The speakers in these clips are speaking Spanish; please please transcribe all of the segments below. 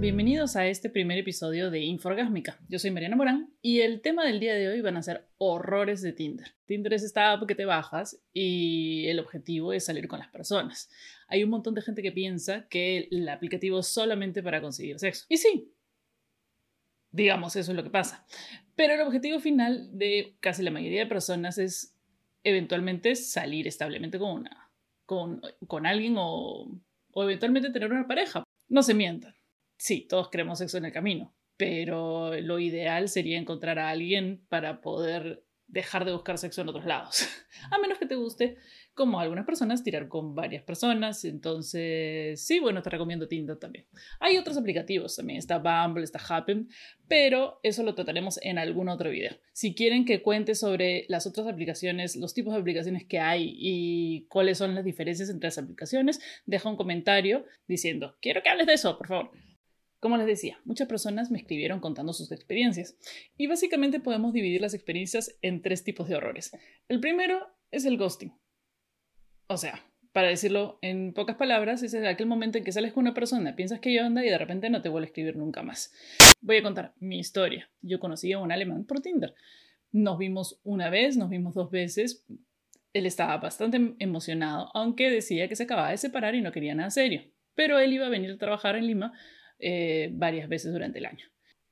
bienvenidos a este primer episodio de Inforgásmica. Yo soy Mariana Morán y el tema del día de hoy van a ser horrores de Tinder. Tinder es esta app que te bajas y el objetivo es salir con las personas. Hay un montón de gente que piensa que el aplicativo es solamente para conseguir sexo. Y sí, digamos, eso es lo que pasa. Pero el objetivo final de casi la mayoría de personas es eventualmente salir establemente con una, con, con alguien o, o eventualmente tener una pareja. No se mientan. Sí, todos queremos sexo en el camino, pero lo ideal sería encontrar a alguien para poder dejar de buscar sexo en otros lados. A menos que te guste, como algunas personas, tirar con varias personas. Entonces, sí, bueno, te recomiendo Tinder también. Hay otros aplicativos también. Está Bumble, está Happen, pero eso lo trataremos en algún otro video. Si quieren que cuente sobre las otras aplicaciones, los tipos de aplicaciones que hay y cuáles son las diferencias entre las aplicaciones, deja un comentario diciendo, quiero que hables de eso, por favor. Como les decía, muchas personas me escribieron contando sus experiencias y básicamente podemos dividir las experiencias en tres tipos de horrores. El primero es el ghosting. O sea, para decirlo en pocas palabras, es aquel momento en que sales con una persona, piensas que yo anda y de repente no te vuelve a escribir nunca más. Voy a contar mi historia. Yo conocí a un alemán por Tinder. Nos vimos una vez, nos vimos dos veces. Él estaba bastante emocionado, aunque decía que se acababa de separar y no quería nada serio. Pero él iba a venir a trabajar en Lima eh, varias veces durante el año.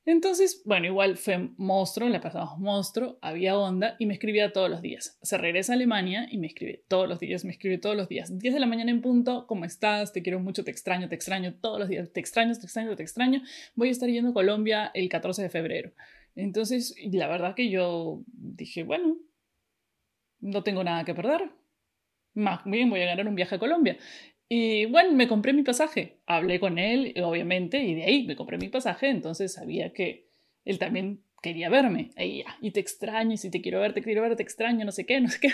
Entonces, bueno, igual fue monstruo, le pasamos monstruo, había onda y me escribía todos los días. Se regresa a Alemania y me escribe todos los días, me escribe todos los días. 10 de la mañana en punto, ¿cómo estás? Te quiero mucho, te extraño, te extraño todos los días, te extraño, te extraño, te extraño. Voy a estar yendo a Colombia el 14 de febrero. Entonces, la verdad que yo dije, bueno, no tengo nada que perder. Más bien voy a ganar un viaje a Colombia. Y bueno, me compré mi pasaje. Hablé con él, obviamente, y de ahí me compré mi pasaje, entonces sabía que él también quería verme. Ahí ya, y te extraño, y si te quiero ver, te quiero ver, te extraño, no sé qué, no sé qué.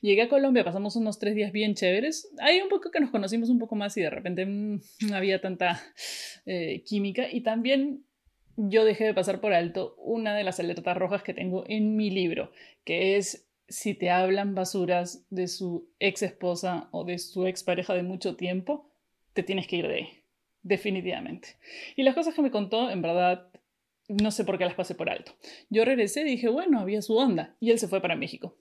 Llegué a Colombia, pasamos unos tres días bien chéveres. Ahí un poco que nos conocimos un poco más y de repente mmm, no había tanta eh, química. Y también yo dejé de pasar por alto una de las alertas rojas que tengo en mi libro, que es si te hablan basuras de su ex esposa o de su ex pareja de mucho tiempo, te tienes que ir de ahí, definitivamente. Y las cosas que me contó, en verdad, no sé por qué las pasé por alto. Yo regresé y dije, bueno, había su onda, y él se fue para México.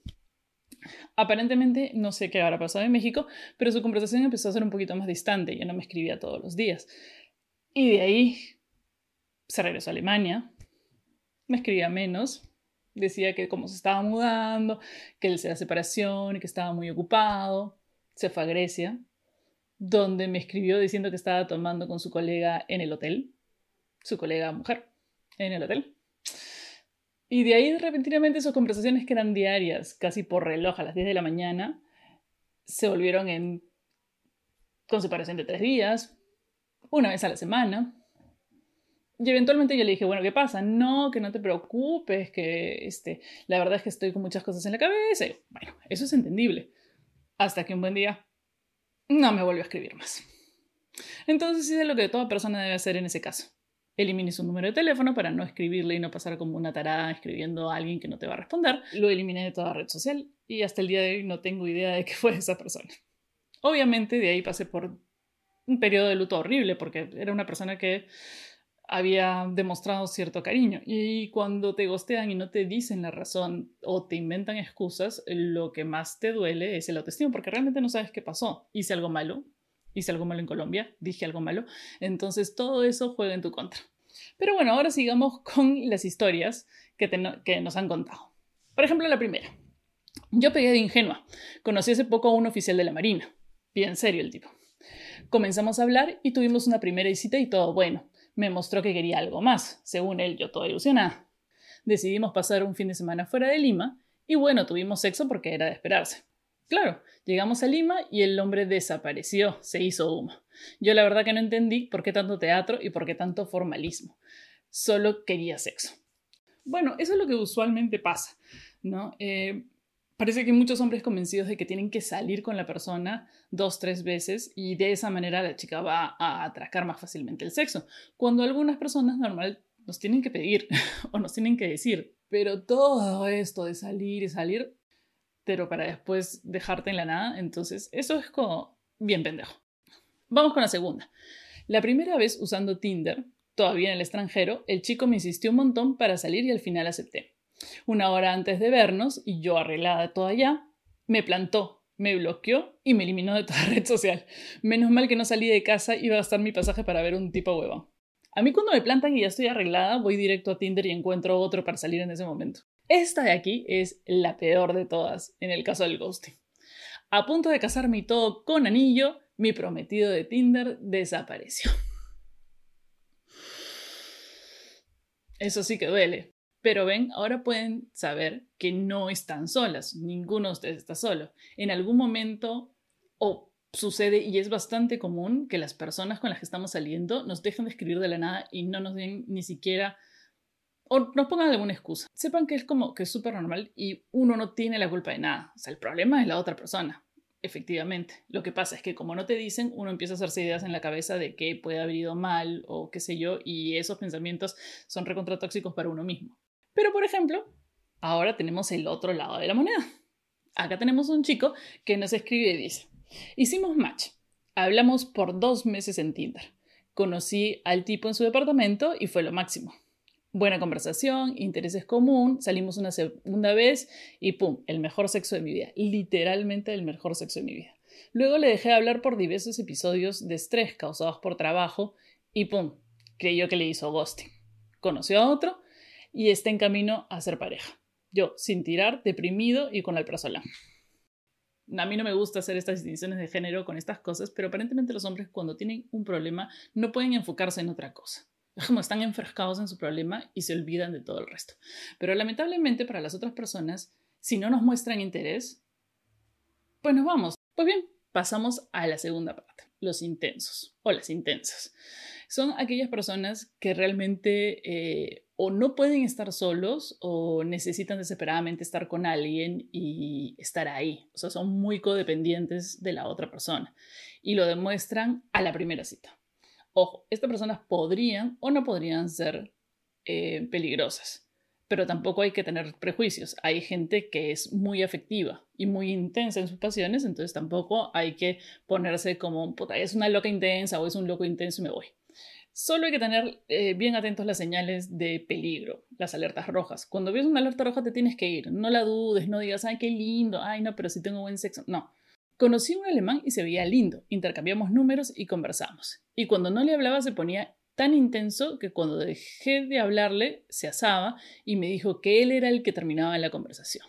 Aparentemente, no sé qué habrá pasado en México, pero su conversación empezó a ser un poquito más distante, ya no me escribía todos los días. Y de ahí se regresó a Alemania, me escribía menos, Decía que como se estaba mudando, que él se la separación y que estaba muy ocupado. Se fue a Grecia, donde me escribió diciendo que estaba tomando con su colega en el hotel, su colega mujer, en el hotel. Y de ahí repentinamente sus conversaciones que eran diarias, casi por reloj a las 10 de la mañana, se volvieron en con separación de tres días, una vez a la semana, y eventualmente yo le dije, bueno, ¿qué pasa? No, que no te preocupes, que este, la verdad es que estoy con muchas cosas en la cabeza. bueno, eso es entendible. Hasta que un buen día no me volvió a escribir más. Entonces hice lo que toda persona debe hacer en ese caso. Elimine su número de teléfono para no escribirle y no pasar como una tarada escribiendo a alguien que no te va a responder. Lo eliminé de toda red social y hasta el día de hoy no tengo idea de qué fue esa persona. Obviamente de ahí pasé por un periodo de luto horrible porque era una persona que había demostrado cierto cariño. Y cuando te gostean y no te dicen la razón o te inventan excusas, lo que más te duele es el autoestima, porque realmente no sabes qué pasó. Hice algo malo, hice algo malo en Colombia, dije algo malo. Entonces todo eso juega en tu contra. Pero bueno, ahora sigamos con las historias que, que nos han contado. Por ejemplo, la primera. Yo pegué de ingenua. Conocí hace poco a un oficial de la Marina. Bien serio el tipo. Comenzamos a hablar y tuvimos una primera visita y todo bueno me mostró que quería algo más. Según él, yo toda ilusionada. Decidimos pasar un fin de semana fuera de Lima y bueno, tuvimos sexo porque era de esperarse. Claro, llegamos a Lima y el hombre desapareció, se hizo humo. Yo la verdad que no entendí por qué tanto teatro y por qué tanto formalismo. Solo quería sexo. Bueno, eso es lo que usualmente pasa, ¿no? Eh, Parece que hay muchos hombres convencidos de que tienen que salir con la persona dos, tres veces y de esa manera la chica va a atracar más fácilmente el sexo. Cuando algunas personas normal nos tienen que pedir o nos tienen que decir, pero todo esto de salir y salir, pero para después dejarte en la nada, entonces eso es como bien pendejo. Vamos con la segunda. La primera vez usando Tinder, todavía en el extranjero, el chico me insistió un montón para salir y al final acepté. Una hora antes de vernos, y yo arreglada toda ya, me plantó, me bloqueó y me eliminó de toda red social. Menos mal que no salí de casa y iba a gastar mi pasaje para ver un tipo huevón. A mí cuando me plantan y ya estoy arreglada, voy directo a Tinder y encuentro otro para salir en ese momento. Esta de aquí es la peor de todas en el caso del ghosting. A punto de casarme y todo con anillo, mi prometido de Tinder desapareció. Eso sí que duele. Pero ven, ahora pueden saber que no están solas. Ninguno de ustedes está solo. En algún momento, o sucede y es bastante común que las personas con las que estamos saliendo nos dejen de escribir de la nada y no nos den ni siquiera o nos pongan alguna excusa. Sepan que es como que es súper normal y uno no tiene la culpa de nada. O sea, el problema es la otra persona. Efectivamente. Lo que pasa es que como no te dicen, uno empieza a hacerse ideas en la cabeza de que puede haber ido mal o qué sé yo, y esos pensamientos son recontratóxicos para uno mismo. Pero, por ejemplo, ahora tenemos el otro lado de la moneda. Acá tenemos un chico que nos escribe y dice, Hicimos match. Hablamos por dos meses en Tinder. Conocí al tipo en su departamento y fue lo máximo. Buena conversación, intereses común, salimos una segunda vez y ¡pum! El mejor sexo de mi vida. Literalmente el mejor sexo de mi vida. Luego le dejé hablar por diversos episodios de estrés causados por trabajo y ¡pum! Creyó que le hizo ghosting. Conoció a otro y está en camino a ser pareja. Yo, sin tirar, deprimido y con alprazolam. A mí no me gusta hacer estas distinciones de género con estas cosas, pero aparentemente los hombres cuando tienen un problema no pueden enfocarse en otra cosa. Es como están enfrascados en su problema y se olvidan de todo el resto. Pero lamentablemente para las otras personas, si no nos muestran interés, pues nos vamos. Pues bien, pasamos a la segunda parte, los intensos o las intensas. Son aquellas personas que realmente eh, o no pueden estar solos o necesitan desesperadamente estar con alguien y estar ahí. O sea, son muy codependientes de la otra persona y lo demuestran a la primera cita. Ojo, estas personas podrían o no podrían ser eh, peligrosas, pero tampoco hay que tener prejuicios. Hay gente que es muy afectiva y muy intensa en sus pasiones, entonces tampoco hay que ponerse como, puta, es una loca intensa o es un loco intenso y me voy. Solo hay que tener eh, bien atentos las señales de peligro, las alertas rojas. Cuando ves una alerta roja te tienes que ir. No la dudes, no digas, ay, qué lindo, ay, no, pero si tengo buen sexo. No. Conocí a un alemán y se veía lindo. Intercambiamos números y conversamos. Y cuando no le hablaba se ponía tan intenso que cuando dejé de hablarle se asaba y me dijo que él era el que terminaba la conversación.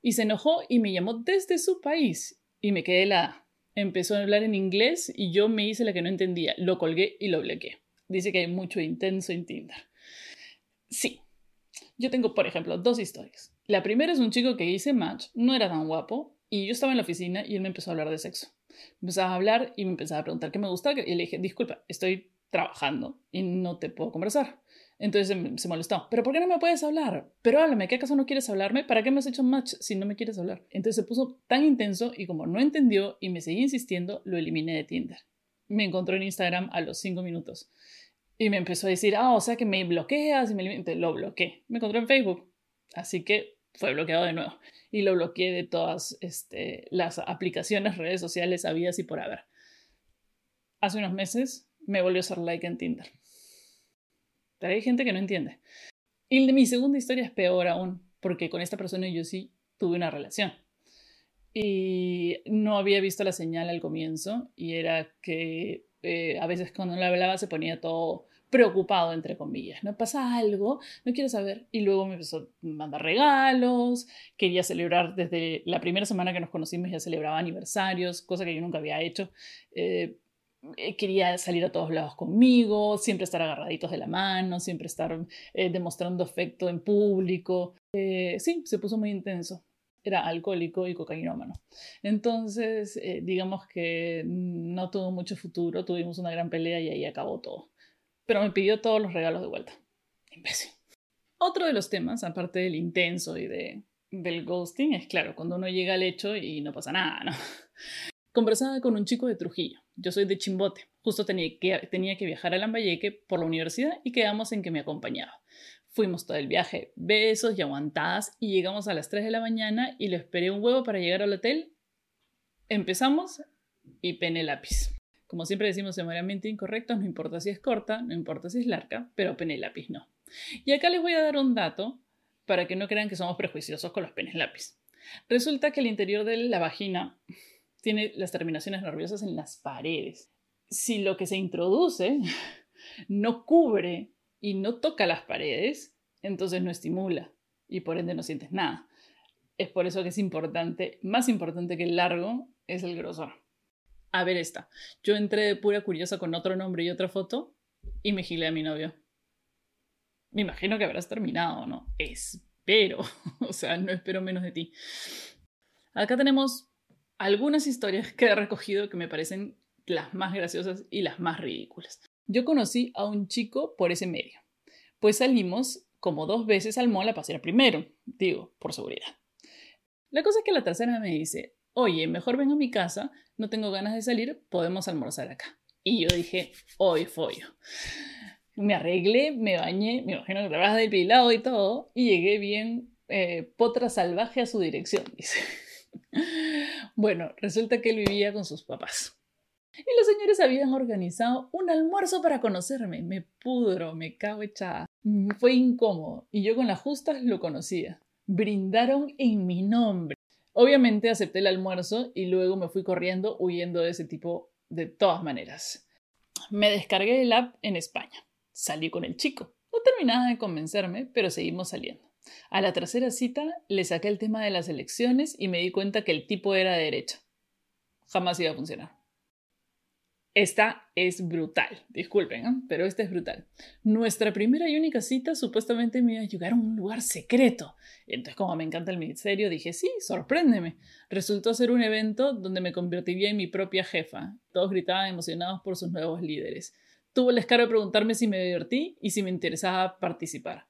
Y se enojó y me llamó desde su país. Y me quedé la... Empezó a hablar en inglés y yo me hice la que no entendía. Lo colgué y lo bloqueé dice que hay mucho intenso en Tinder. Sí, yo tengo, por ejemplo, dos historias. La primera es un chico que hice match, no era tan guapo, y yo estaba en la oficina y él me empezó a hablar de sexo. Empezaba a hablar y me empezaba a preguntar qué me gustaba, y le dije, disculpa, estoy trabajando y no te puedo conversar. Entonces se molestó. ¿Pero por qué no me puedes hablar? Pero háblame, ¿qué acaso no quieres hablarme? ¿Para qué me has hecho match si no me quieres hablar? Entonces se puso tan intenso y como no entendió y me seguía insistiendo, lo eliminé de Tinder. Me encontró en Instagram a los cinco minutos. Y me empezó a decir, ah, o sea que me bloqueas y me Lo bloqueé. Me encontró en Facebook. Así que fue bloqueado de nuevo. Y lo bloqueé de todas este, las aplicaciones, redes sociales habidas y por haber. Hace unos meses me volvió a hacer like en Tinder. Pero hay gente que no entiende. Y mi segunda historia es peor aún, porque con esta persona yo sí tuve una relación. Y no había visto la señal al comienzo, y era que eh, a veces cuando le hablaba se ponía todo preocupado, entre comillas, ¿no? Pasa algo, no quiero saber. Y luego me empezó a mandar regalos, quería celebrar desde la primera semana que nos conocimos, ya celebraba aniversarios, cosa que yo nunca había hecho. Eh, eh, quería salir a todos lados conmigo, siempre estar agarraditos de la mano, siempre estar eh, demostrando afecto en público. sí, se puso muy intenso. Era alcohólico y cocainómano. Entonces, digamos que no tuvo mucho futuro, tuvimos una gran pelea y ahí acabó todo pero me pidió todos los regalos de vuelta. Imbécil. Otro de los temas, aparte del intenso y de, del ghosting, es claro, cuando uno llega al hecho y no pasa nada, ¿no? Conversaba con un chico de Trujillo. Yo soy de Chimbote. Justo tenía que, viajar a Lambayeque por la universidad y quedamos en que me acompañaba. Fuimos todo el viaje, besos y aguantadas, y llegamos a las 3 de la mañana y le esperé un huevo para llegar al hotel. Empezamos y pene lápiz. Como siempre decimos en incorrectos, no importa si es corta, no importa si es larga, pero pene lápiz no. Y acá les voy a dar un dato para que no crean que somos prejuiciosos con los penes lápiz. Resulta que el interior de la vagina tiene las terminaciones nerviosas en las paredes. Si lo que se introduce no cubre y no toca las paredes, entonces no estimula y por ende no sientes nada. Es por eso que es importante, más importante que el largo, es el grosor. A ver esta. Yo entré de pura curiosa con otro nombre y otra foto y me gilé a mi novio. Me imagino que habrás terminado, ¿no? Espero. o sea, no espero menos de ti. Acá tenemos algunas historias que he recogido que me parecen las más graciosas y las más ridículas. Yo conocí a un chico por ese medio, pues salimos como dos veces al mall a pasear primero, digo, por seguridad. La cosa es que la tercera me dice, oye, mejor ven a mi casa, no tengo ganas de salir, podemos almorzar acá. Y yo dije, hoy follo. Me arreglé, me bañé, me imagino que trabajas depilado y todo, y llegué bien eh, potra salvaje a su dirección, dice. bueno, resulta que él vivía con sus papás. Y los señores habían organizado un almuerzo para conocerme. Me pudro, me cago echada. Fue incómodo y yo con las justas lo conocía. Brindaron en mi nombre. Obviamente acepté el almuerzo y luego me fui corriendo huyendo de ese tipo de todas maneras. Me descargué el app en España. Salí con el chico. No terminaba de convencerme, pero seguimos saliendo. A la tercera cita le saqué el tema de las elecciones y me di cuenta que el tipo era de derecha. Jamás iba a funcionar. Esta es brutal, disculpen, ¿eh? pero esta es brutal. Nuestra primera y única cita supuestamente me iba a llegar a un lugar secreto. Entonces, como me encanta el misterio, dije, sí, sorpréndeme. Resultó ser un evento donde me convertiría en mi propia jefa. Todos gritaban emocionados por sus nuevos líderes. Tuvo el descaro de preguntarme si me divertí y si me interesaba participar.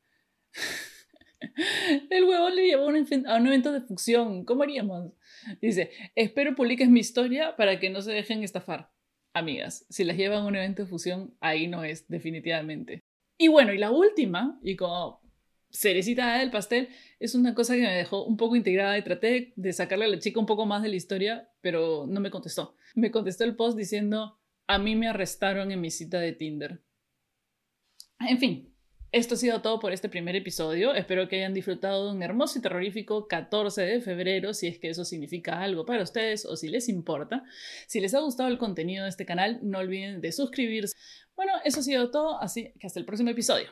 El huevón le llevó a un evento de fusión. ¿Cómo haríamos? Dice, espero publiques mi historia para que no se dejen estafar amigas. Si las llevan a un evento de fusión, ahí no es, definitivamente. Y bueno, y la última, y como cerecita del pastel, es una cosa que me dejó un poco integrada y traté de sacarle a la chica un poco más de la historia, pero no me contestó. Me contestó el post diciendo, a mí me arrestaron en mi cita de Tinder. En fin, esto ha sido todo por este primer episodio. Espero que hayan disfrutado de un hermoso y terrorífico 14 de febrero, si es que eso significa algo para ustedes o si les importa. Si les ha gustado el contenido de este canal, no olviden de suscribirse. Bueno, eso ha sido todo, así que hasta el próximo episodio.